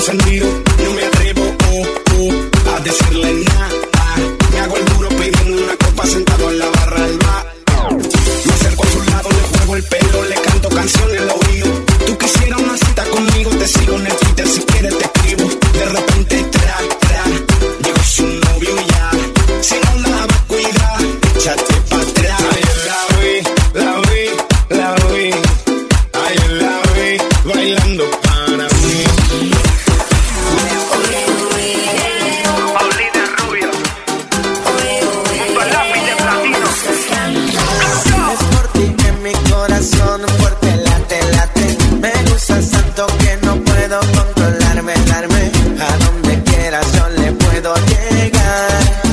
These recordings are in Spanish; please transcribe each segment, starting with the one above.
encendido. guy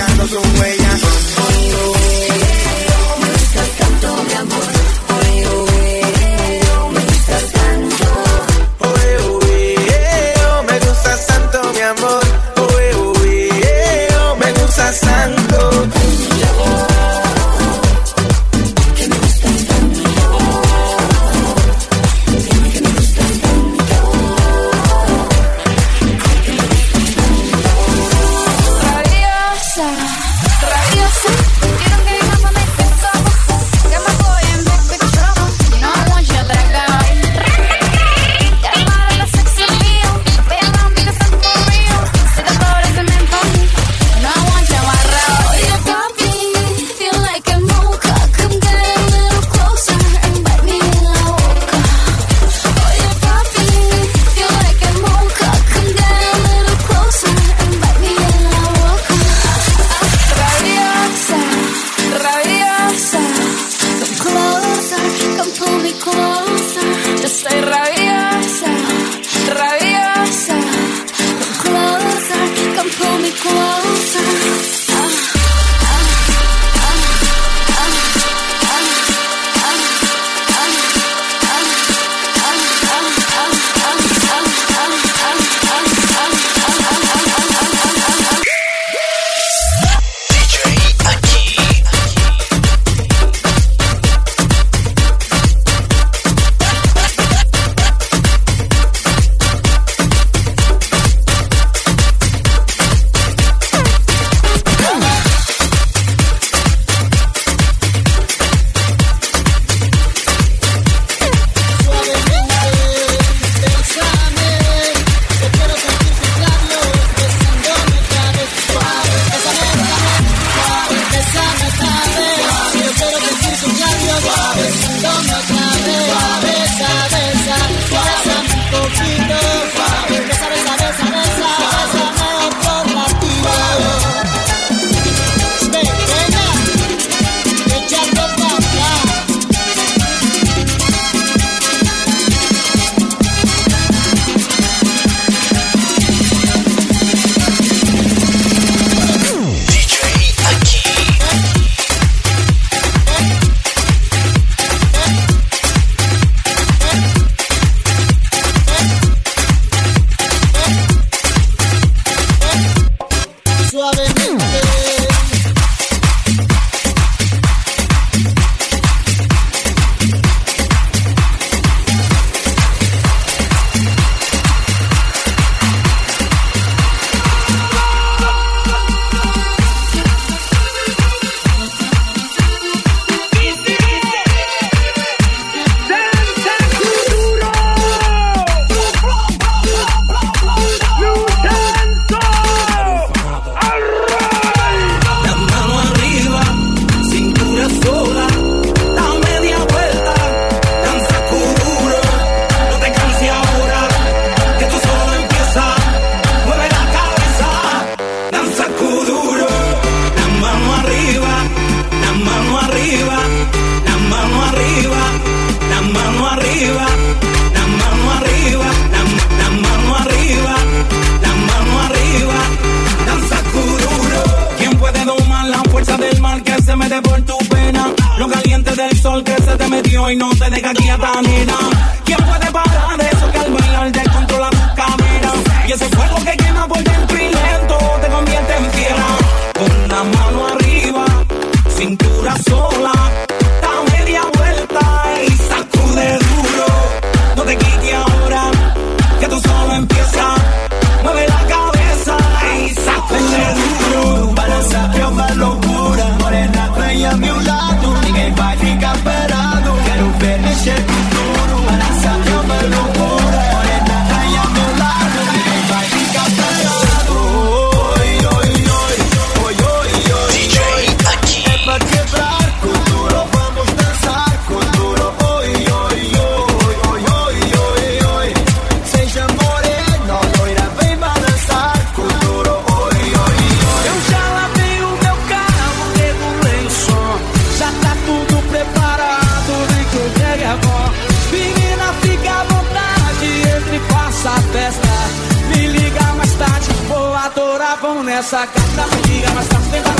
me ha marcado nessa carta, me liga mas tá tenta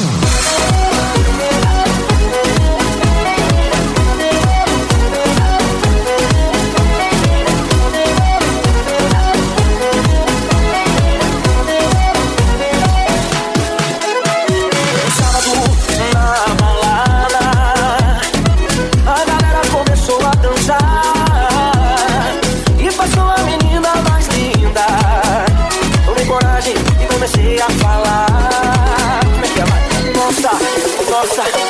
goza.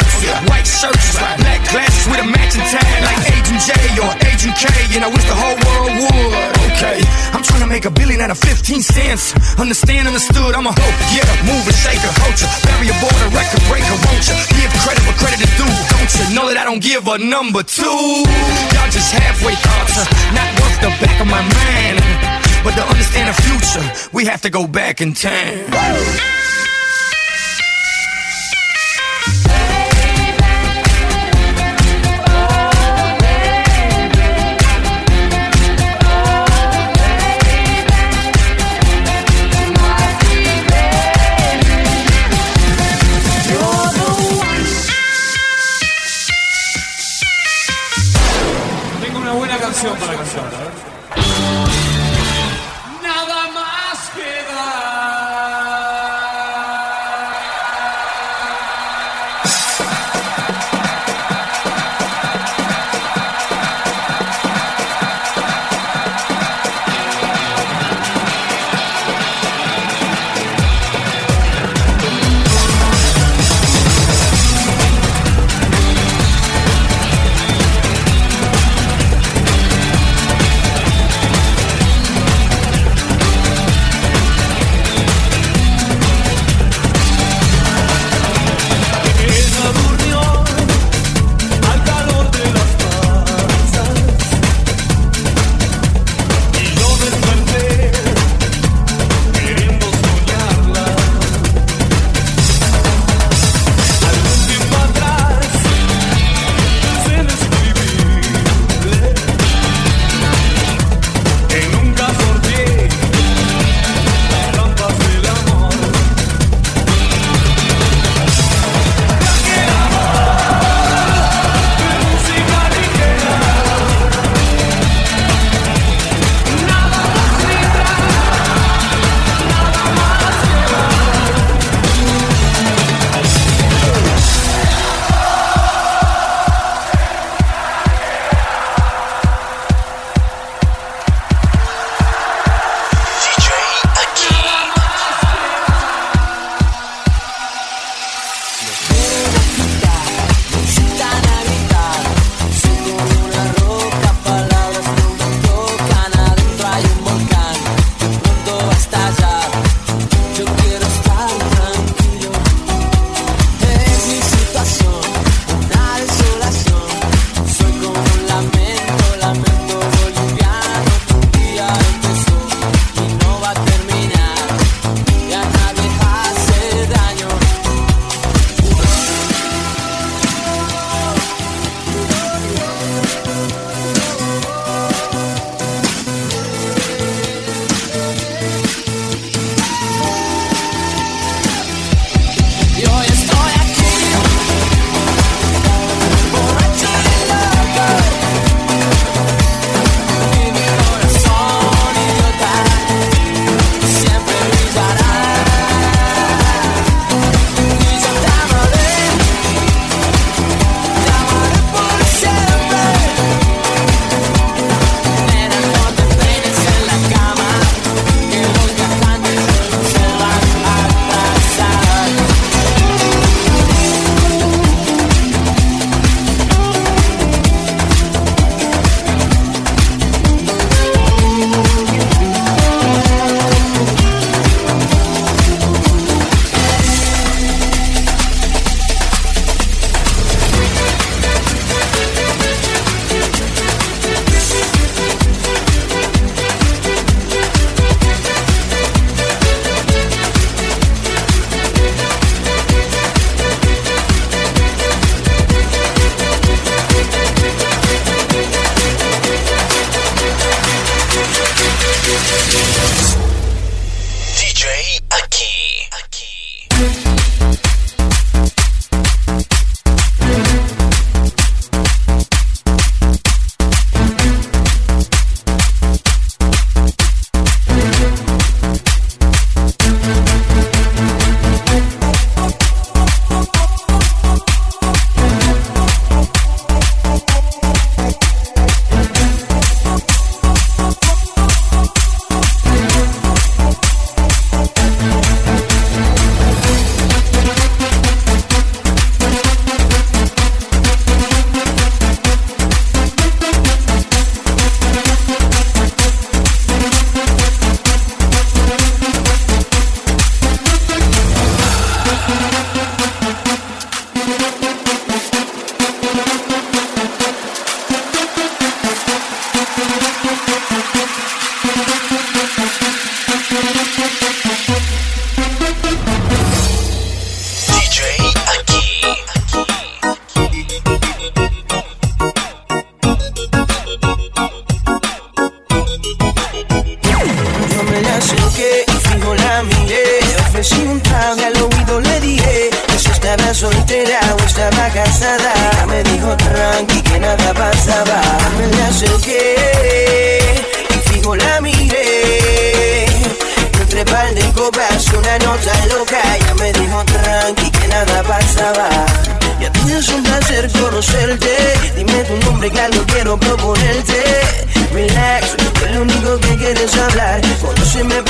Suits, white shirts, black glasses with a matching tie, like Agent J or Agent K, and I wish the whole world would. Okay, I'm trying to make a billion out of 15 cents. Understand, understood, I'm a hope, yeah, move and shake a culture, bury a border, record breaker, won't you? Give credit where credit is due, don't you? Know that I don't give a number two. Y'all just halfway thoughts, uh, not worth the back of my mind. But to understand the future, we have to go back in time.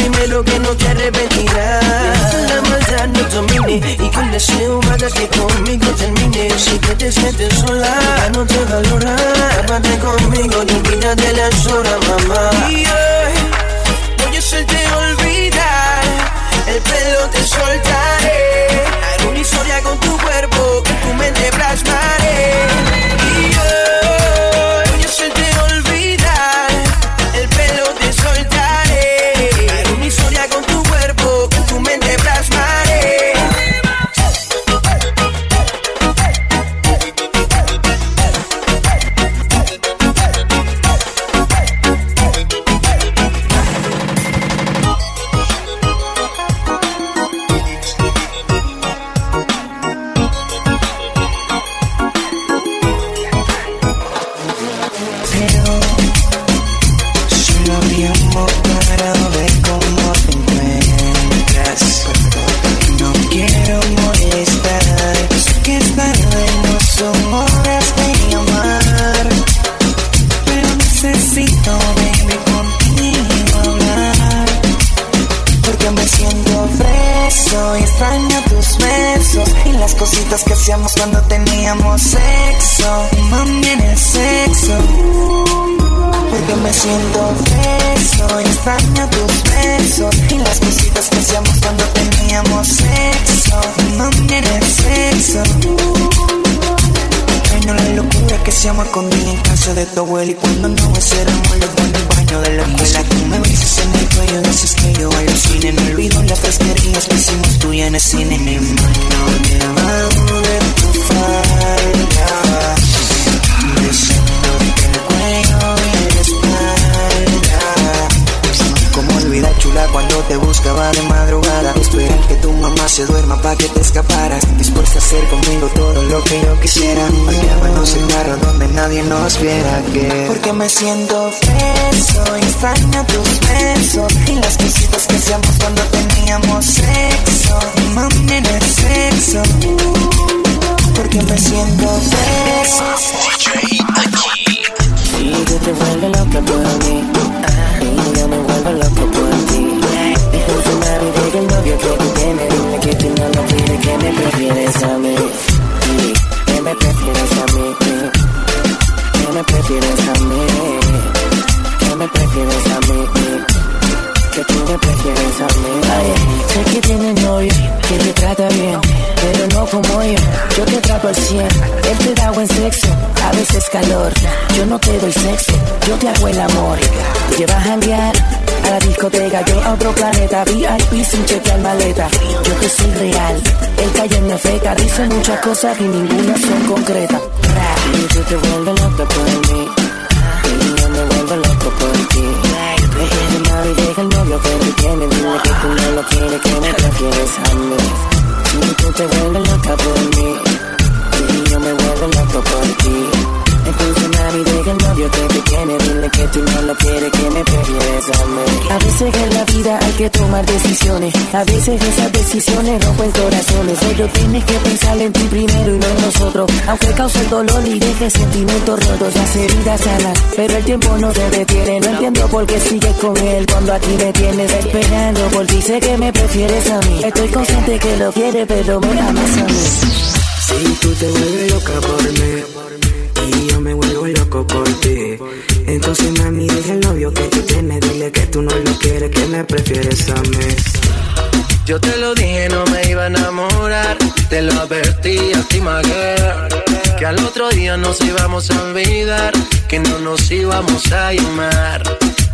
Primero que no te arrepentirás. La maldad no domine y que el deseo haga que conmigo termine. Si que te sientes sola, ya no te valora. Aparte conmigo y olvídate las horas, mamá. Y hoy voy a hacerte olvidar. El pelo te locura que se llama escondida en casa de tu abuela Y cuando no éramos los dos en el baño de la escuela. Tú me besas en el cuello, dices que yo alucine No olvido las fresquerías que hicimos tú y en el cine. Mi mano debajo de tu falda cuando te buscaba de madrugada. Esperar que tu mamá se duerma pa' que te escaparas. Dispuesta a hacer conmigo todo lo que yo quisiera. Parqueábamos el carro donde nadie nos viera. Que Porque me siento preso extraño tus besos. Y las cositas que hacíamos cuando teníamos sexo. Mami en el sexo. Porque me siento preso. Y te vuelves loca por mí te doy sexo, yo te hago el amor. Te llevas a janguear a la discoteca Yo a otro planeta, VIP sin chequear maleta. Yo que soy real, él calla en mi feca Dice muchas cosas y ninguna son concretas. Y tú te vuelves loca por mí. Y yo me vuelvo loco por ti. Deja de mami, deja el novio que tú tienes. Dile que tú no lo quieres, que me prefieres a mí. Y tú te vuelves veces en la vida hay que tomar decisiones. A veces esas decisiones rompen corazones. Pero tienes que pensar en ti primero y no en nosotros. Aunque cause el dolor y deje sentimientos rotos Las heridas sanas, pero el tiempo no te detiene. No entiendo por qué sigues con él cuando aquí me tienes esperando. Por ti sé que me prefieres a mí. Estoy consciente que lo quieres pero me amas a mí Si tú te vuelves loca por mí y yo me vuelvo loco por ti. Entonces mami deja el novio que tú tienes, dile que tú no lo quieres, que me prefieres a mí. Yo te lo dije, no me iba a enamorar. Te lo advertí a ti, Que al otro día nos íbamos a olvidar. Que no nos íbamos a llamar.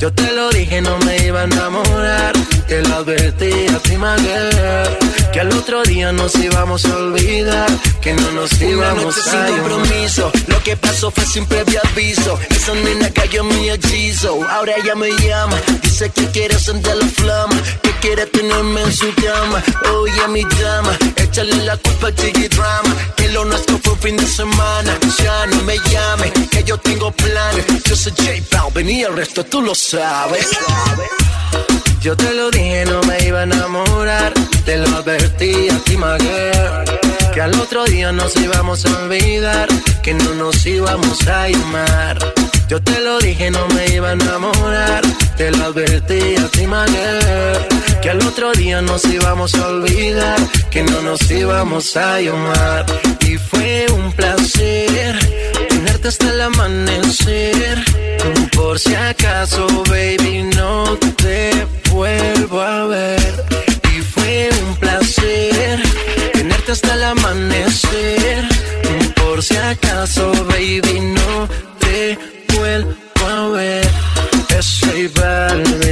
Yo te lo dije, no me iba a enamorar. Te lo advertí a ti, girl, Que al otro día nos íbamos a olvidar, que no nos Una íbamos noche a sin compromiso, lo que pasó fue sin previo aviso. Esa nena cayó en mi hechizo, ahora ella me llama, dice que quiere sentir la flama, que quiere tenerme en su cama. Oye, mi llama, échale la culpa al drama, que lo nuestro fue un fin de semana. Ya no me llame, que yo tengo planes. Yo soy J Balvin y el resto tú lo sabes. Yo te lo dije, no me iba a enamorar. Te lo advertí a ti, my. Que al otro día nos íbamos a olvidar. Que no nos íbamos a llamar. Yo te lo dije, no me iba a enamorar. Te lo advertí a ti, my. Que al otro día nos íbamos a olvidar. Que no nos íbamos a llamar. Y fue un placer tenerte hasta el amanecer. Por si acaso, baby, no te vuelvo a ver. Y fue un placer tenerte hasta el amanecer. Por si acaso, baby, no te vuelvo a ver. Es J